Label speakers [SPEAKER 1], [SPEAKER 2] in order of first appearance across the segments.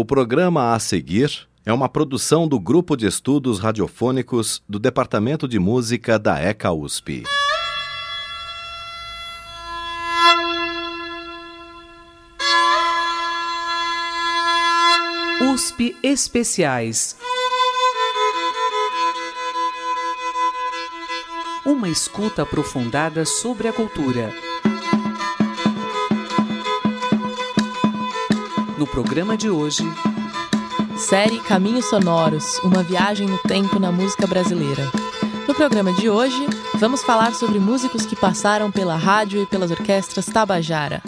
[SPEAKER 1] O programa a seguir é uma produção do Grupo de Estudos Radiofônicos do Departamento de Música da ECA USP.
[SPEAKER 2] USP Especiais. Uma escuta aprofundada sobre a cultura. No programa de hoje,
[SPEAKER 3] série Caminhos Sonoros Uma viagem no tempo na música brasileira. No programa de hoje, vamos falar sobre músicos que passaram pela rádio e pelas orquestras Tabajara.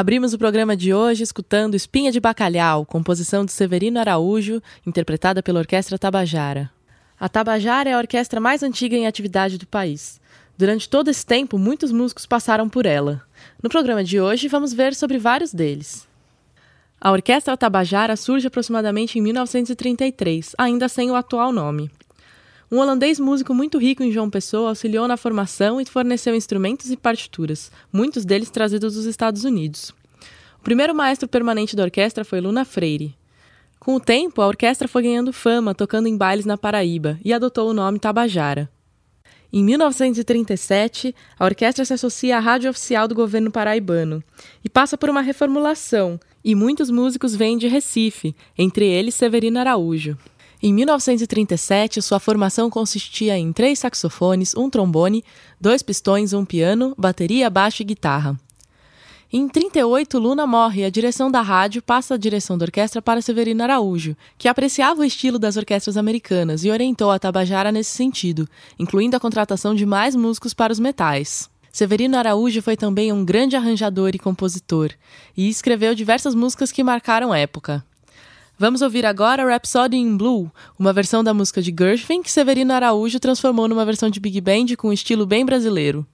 [SPEAKER 3] Abrimos o programa de hoje escutando Espinha de Bacalhau, composição de Severino Araújo, interpretada pela Orquestra Tabajara. A Tabajara é a orquestra mais antiga em atividade do país. Durante todo esse tempo, muitos músicos passaram por ela. No programa de hoje, vamos ver sobre vários deles. A Orquestra Tabajara surge aproximadamente em 1933, ainda sem o atual nome. Um holandês músico muito rico em João Pessoa auxiliou na formação e forneceu instrumentos e partituras, muitos deles trazidos dos Estados Unidos. O primeiro maestro permanente da orquestra foi Luna Freire. Com o tempo, a orquestra foi ganhando fama, tocando em bailes na Paraíba, e adotou o nome Tabajara. Em 1937, a orquestra se associa à rádio oficial do governo paraibano e passa por uma reformulação, e muitos músicos vêm de Recife, entre eles Severino Araújo. Em 1937, sua formação consistia em três saxofones, um trombone, dois pistões, um piano, bateria, baixo e guitarra. Em 38, Luna morre e a direção da rádio passa a direção da orquestra para Severino Araújo, que apreciava o estilo das orquestras americanas e orientou a Tabajara nesse sentido, incluindo a contratação de mais músicos para os metais. Severino Araújo foi também um grande arranjador e compositor, e escreveu diversas músicas que marcaram época. Vamos ouvir agora Rhapsody in Blue, uma versão da música de Gershwin que Severino Araújo transformou numa versão de big band com um estilo bem brasileiro.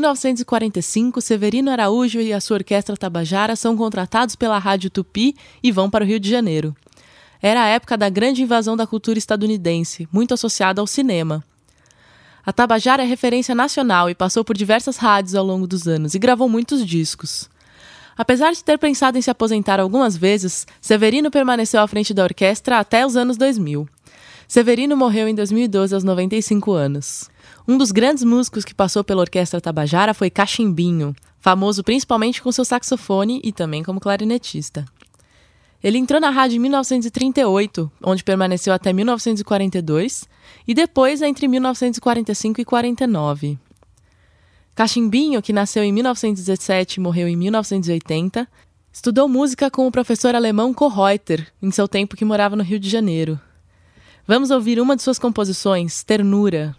[SPEAKER 3] 1945, Severino Araújo e a sua orquestra Tabajara são contratados pela Rádio Tupi e vão para o Rio de Janeiro. Era a época da grande invasão da cultura estadunidense, muito associada ao cinema. A Tabajara é referência nacional e passou por diversas rádios ao longo dos anos e gravou muitos discos. Apesar de ter pensado em se aposentar algumas vezes, Severino permaneceu à frente da orquestra até os anos 2000. Severino morreu em 2012 aos 95 anos. Um dos grandes músicos que passou pela Orquestra Tabajara foi Cachimbinho, famoso principalmente com seu saxofone e também como clarinetista. Ele entrou na rádio em 1938, onde permaneceu até 1942, e depois entre 1945 e 49. Cachimbinho, que nasceu em 1917 e morreu em 1980, estudou música com o professor alemão Kohreuter, em seu tempo que morava no Rio de Janeiro. Vamos ouvir uma de suas composições, Ternura.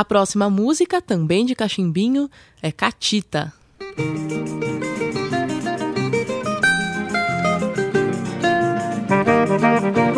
[SPEAKER 3] A próxima música, também de cachimbinho, é Catita. Música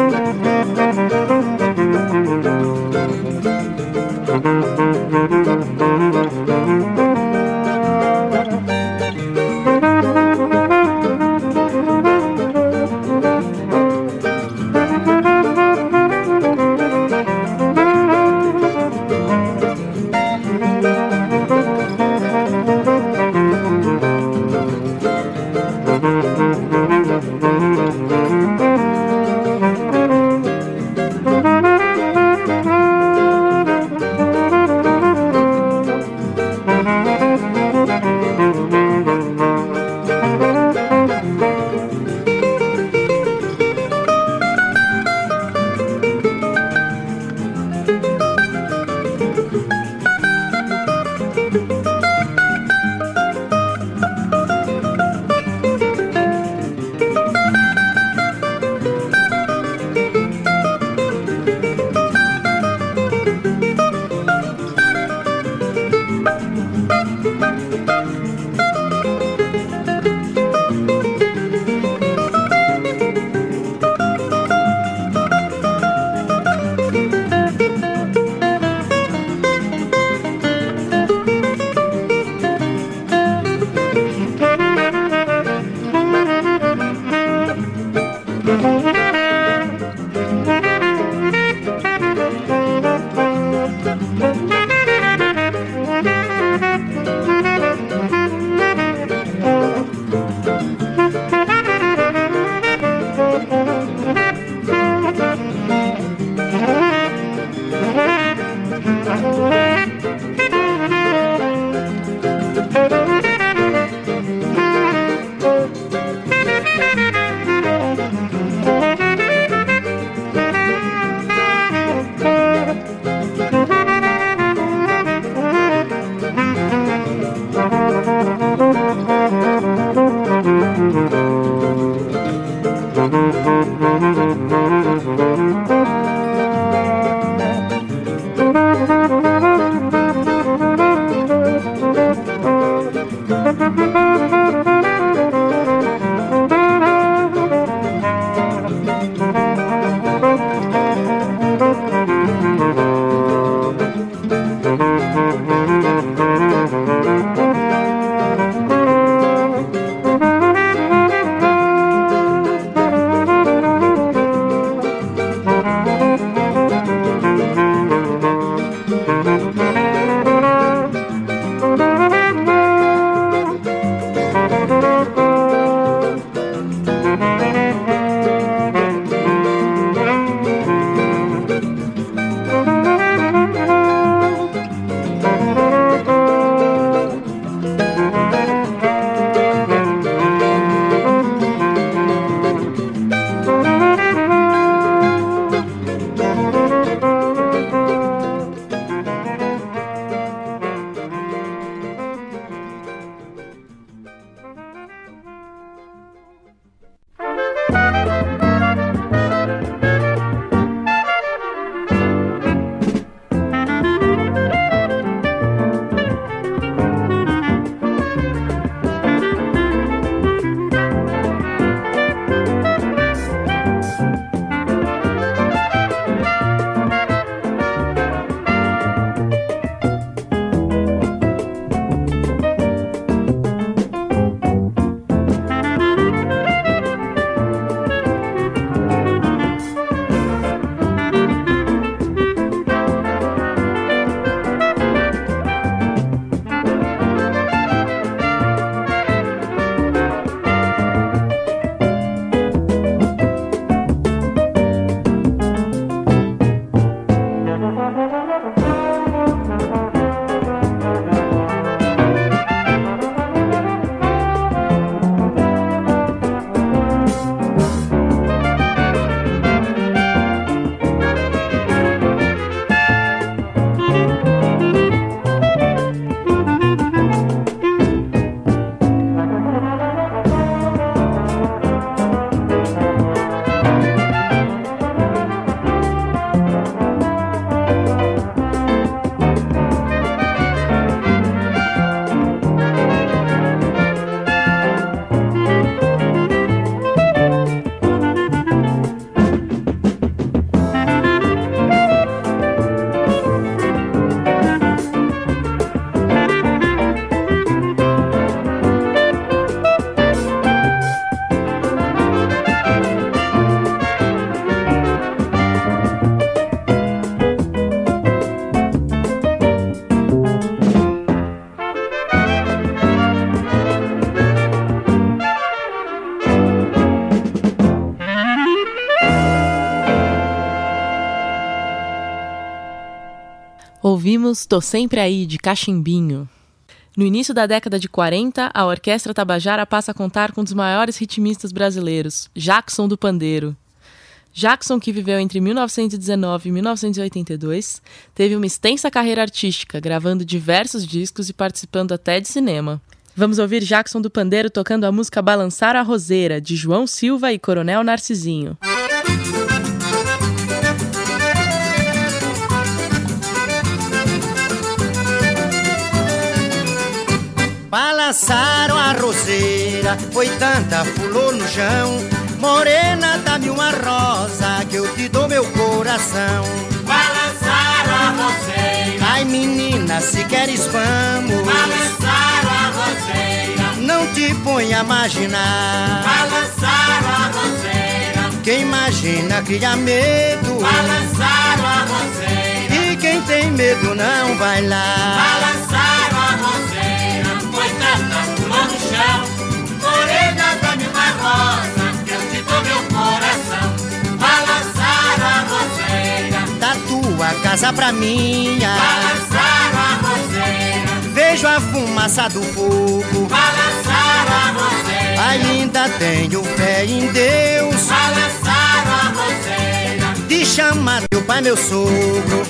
[SPEAKER 3] ouvimos Tô Sempre Aí, de Cachimbinho. No início da década de 40, a Orquestra Tabajara passa a contar com um dos maiores ritmistas brasileiros, Jackson do Pandeiro. Jackson, que viveu entre 1919 e 1982, teve uma extensa carreira artística, gravando diversos discos e participando até de cinema. Vamos ouvir Jackson do Pandeiro tocando a música Balançar a Roseira, de João Silva e Coronel Narcisinho.
[SPEAKER 4] Balançaram a roseira, foi tanta fulô no chão. Morena, dá-me uma rosa que eu te dou meu coração.
[SPEAKER 5] Balançaram a roseira.
[SPEAKER 4] Ai menina, se queres vamos.
[SPEAKER 5] Balançaram a roseira.
[SPEAKER 4] Não te ponha a imaginar.
[SPEAKER 5] Balançaram a roseira.
[SPEAKER 4] Quem imagina cria medo.
[SPEAKER 5] Balançaram a roseira.
[SPEAKER 4] E quem tem medo não vai lá.
[SPEAKER 5] Balançaram a roseira. Morena, dá-me uma rosa que eu te dou meu coração. Balançaram a roseira.
[SPEAKER 4] Da tua casa pra minha.
[SPEAKER 5] Balançaram a roseira.
[SPEAKER 4] Vejo a fumaça do fogo.
[SPEAKER 5] Balançaram a roseira.
[SPEAKER 4] Ainda tenho fé em Deus.
[SPEAKER 5] Balançaram a roseira.
[SPEAKER 4] De chamar teu pai, meu sogro.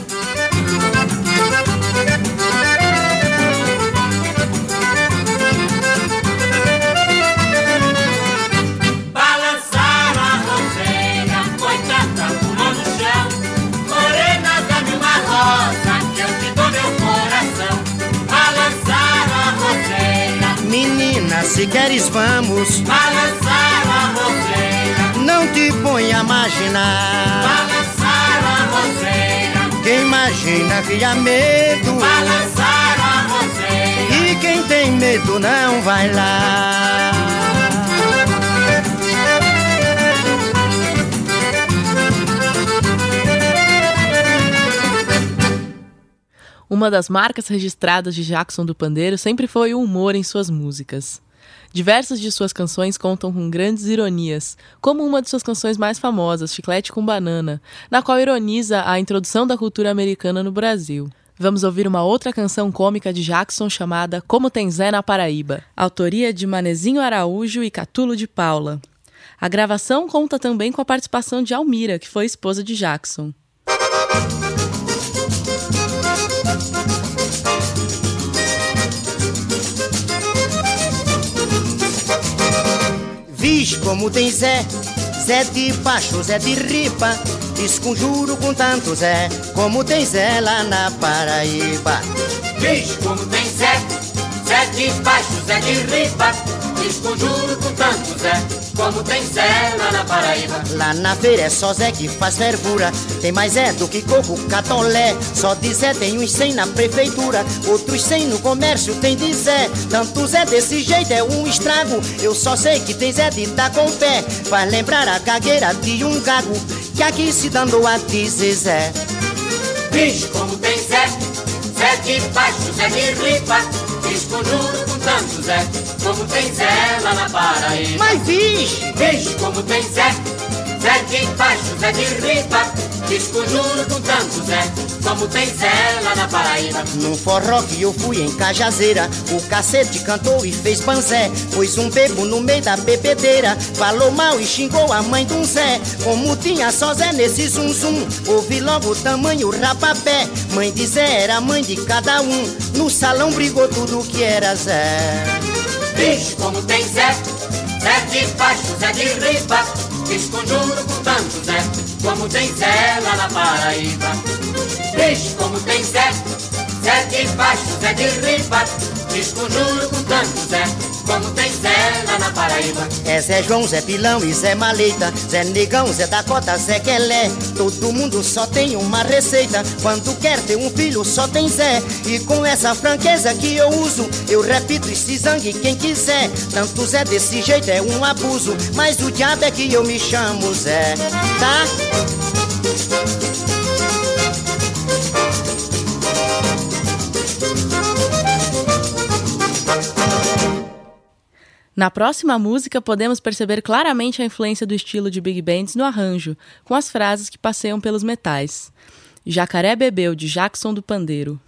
[SPEAKER 4] Se queres vamos.
[SPEAKER 5] balançaram a roseira,
[SPEAKER 4] Não te ponha a imaginar.
[SPEAKER 5] balançaram a roseira,
[SPEAKER 4] Quem imagina cria medo.
[SPEAKER 5] balançaram a roseira.
[SPEAKER 4] E quem tem medo não vai lá.
[SPEAKER 3] Uma das marcas registradas de Jackson do Pandeiro sempre foi o humor em suas músicas. Diversas de suas canções contam com grandes ironias, como uma de suas canções mais famosas, Chiclete com Banana, na qual ironiza a introdução da cultura americana no Brasil. Vamos ouvir uma outra canção cômica de Jackson chamada Como Tem Zé na Paraíba, autoria de Manezinho Araújo e Catulo de Paula. A gravação conta também com a participação de Almira, que foi esposa de Jackson.
[SPEAKER 4] Viz como tem Zé, Zé de baixo, Zé de ripa. Desconjuro com tanto Zé, como tem Zé lá na Paraíba.
[SPEAKER 5] Diz como tem Zé, Zé de baixo, Zé de riba. Desconjuro com tanto Zé, como tem Zé lá na Paraíba.
[SPEAKER 4] Lá na feira é só Zé que faz fervura. Tem mais Zé do que coco, catolé. Só de Zé tem uns 100 na prefeitura. Outros 100 no comércio tem de Zé. Tanto Zé desse jeito é um estrago. Eu só sei que tem Zé de dar com pé. Faz lembrar a gagueira de um gago. Que aqui se dando a dizer Zé.
[SPEAKER 5] Diz como tem Zé, Zé de baixo, Zé de riba. Desconjuro com tanto Zé, como tem Zé lá na Paraíba.
[SPEAKER 4] Mas!
[SPEAKER 5] Diz como tem Zé, Zé de baixo, Zé de riba. Desconjuro com tanto Zé, como tem Zé lá na Paraíba.
[SPEAKER 4] No forró que eu fui em Cajazeira, o cacete cantou e fez panzé. Pôs um bebo no meio da bebedeira, falou mal e xingou a mãe de um Zé. Como tinha só Zé nesse zum zum, ouvi logo o tamanho rapapé. Mãe de Zé era mãe de cada um, no salão brigou tudo que era Zé.
[SPEAKER 5] Diz como tem Zé, Zé de baixo, Zé de riba. Desconjuro com tanto Zé, como tem Zé lá na Paraíba. Diz como tem Zé, Zé de baixo, Zé de riba. Desconjuro com tanto Zé, como tem Zé lá na Paraíba.
[SPEAKER 4] É Zé João, Zé Pilão e Zé Maleta, Zé Negão, Zé Dakota, Zé Quelé. Todo mundo só tem uma receita. Quando quer ter um filho, só tem Zé. E com essa franqueza que eu uso, eu repito e se zangue quem quiser. Tanto Zé desse jeito é um abuso. Mas o diabo é que eu me chamo Zé, tá?
[SPEAKER 3] Na próxima música, podemos perceber claramente a influência do estilo de big bands no arranjo, com as frases que passeiam pelos metais. Jacaré Bebeu, de Jackson do Pandeiro.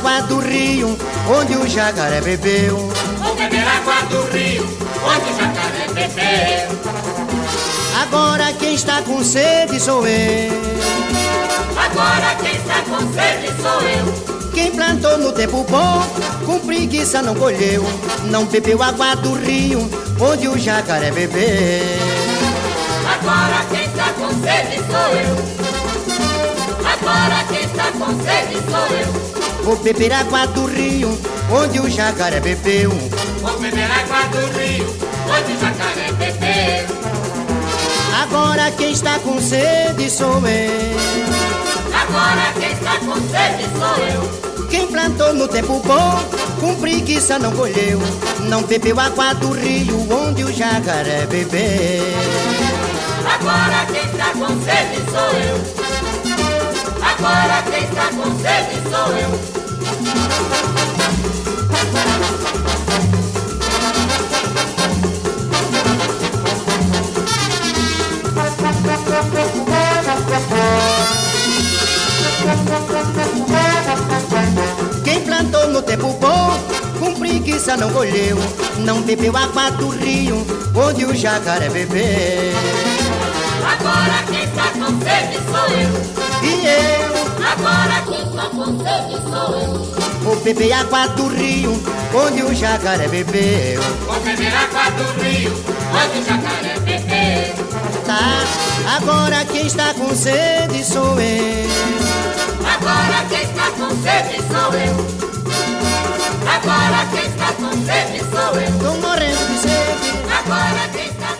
[SPEAKER 4] Água do rio, onde o jacaré bebeu.
[SPEAKER 5] Vou beber água do rio, onde o jacaré bebeu.
[SPEAKER 4] Agora quem está com sede sou eu.
[SPEAKER 5] Agora quem está com sede sou eu.
[SPEAKER 4] Quem plantou no tempo bom, com preguiça não colheu. Não bebeu água do rio, onde o jacaré bebeu.
[SPEAKER 5] Agora quem está com sede sou eu. Agora quem está com sede sou eu.
[SPEAKER 4] Vou beber água do rio, onde o jacaré bebeu.
[SPEAKER 5] Vou beber água do rio, onde o jacaré bebeu.
[SPEAKER 4] Agora quem está com sede sou eu.
[SPEAKER 5] Agora quem está com sede sou eu.
[SPEAKER 4] Quem plantou no tempo bom, com preguiça não colheu. Não bebeu água do rio, onde o jacaré bebeu.
[SPEAKER 5] Agora quem está com sede sou eu. Agora quem está com sede sou eu.
[SPEAKER 4] Quem plantou no tempo bom, com preguiça não colheu. Não bebeu água do rio, onde o jacaré bebeu.
[SPEAKER 5] Agora quem está com sede sou eu.
[SPEAKER 4] E eu
[SPEAKER 5] Agora quem está com sede sou eu.
[SPEAKER 4] vou beber água do rio, onde o jacaré bebeu.
[SPEAKER 5] Vou beber água do rio, onde o jacaré bebeu.
[SPEAKER 4] Tá, agora quem está com sede sou eu.
[SPEAKER 5] Agora quem está com sede sou eu. Agora quem está com sede sou eu.
[SPEAKER 4] Tô morrendo de sede.
[SPEAKER 5] Agora quem está com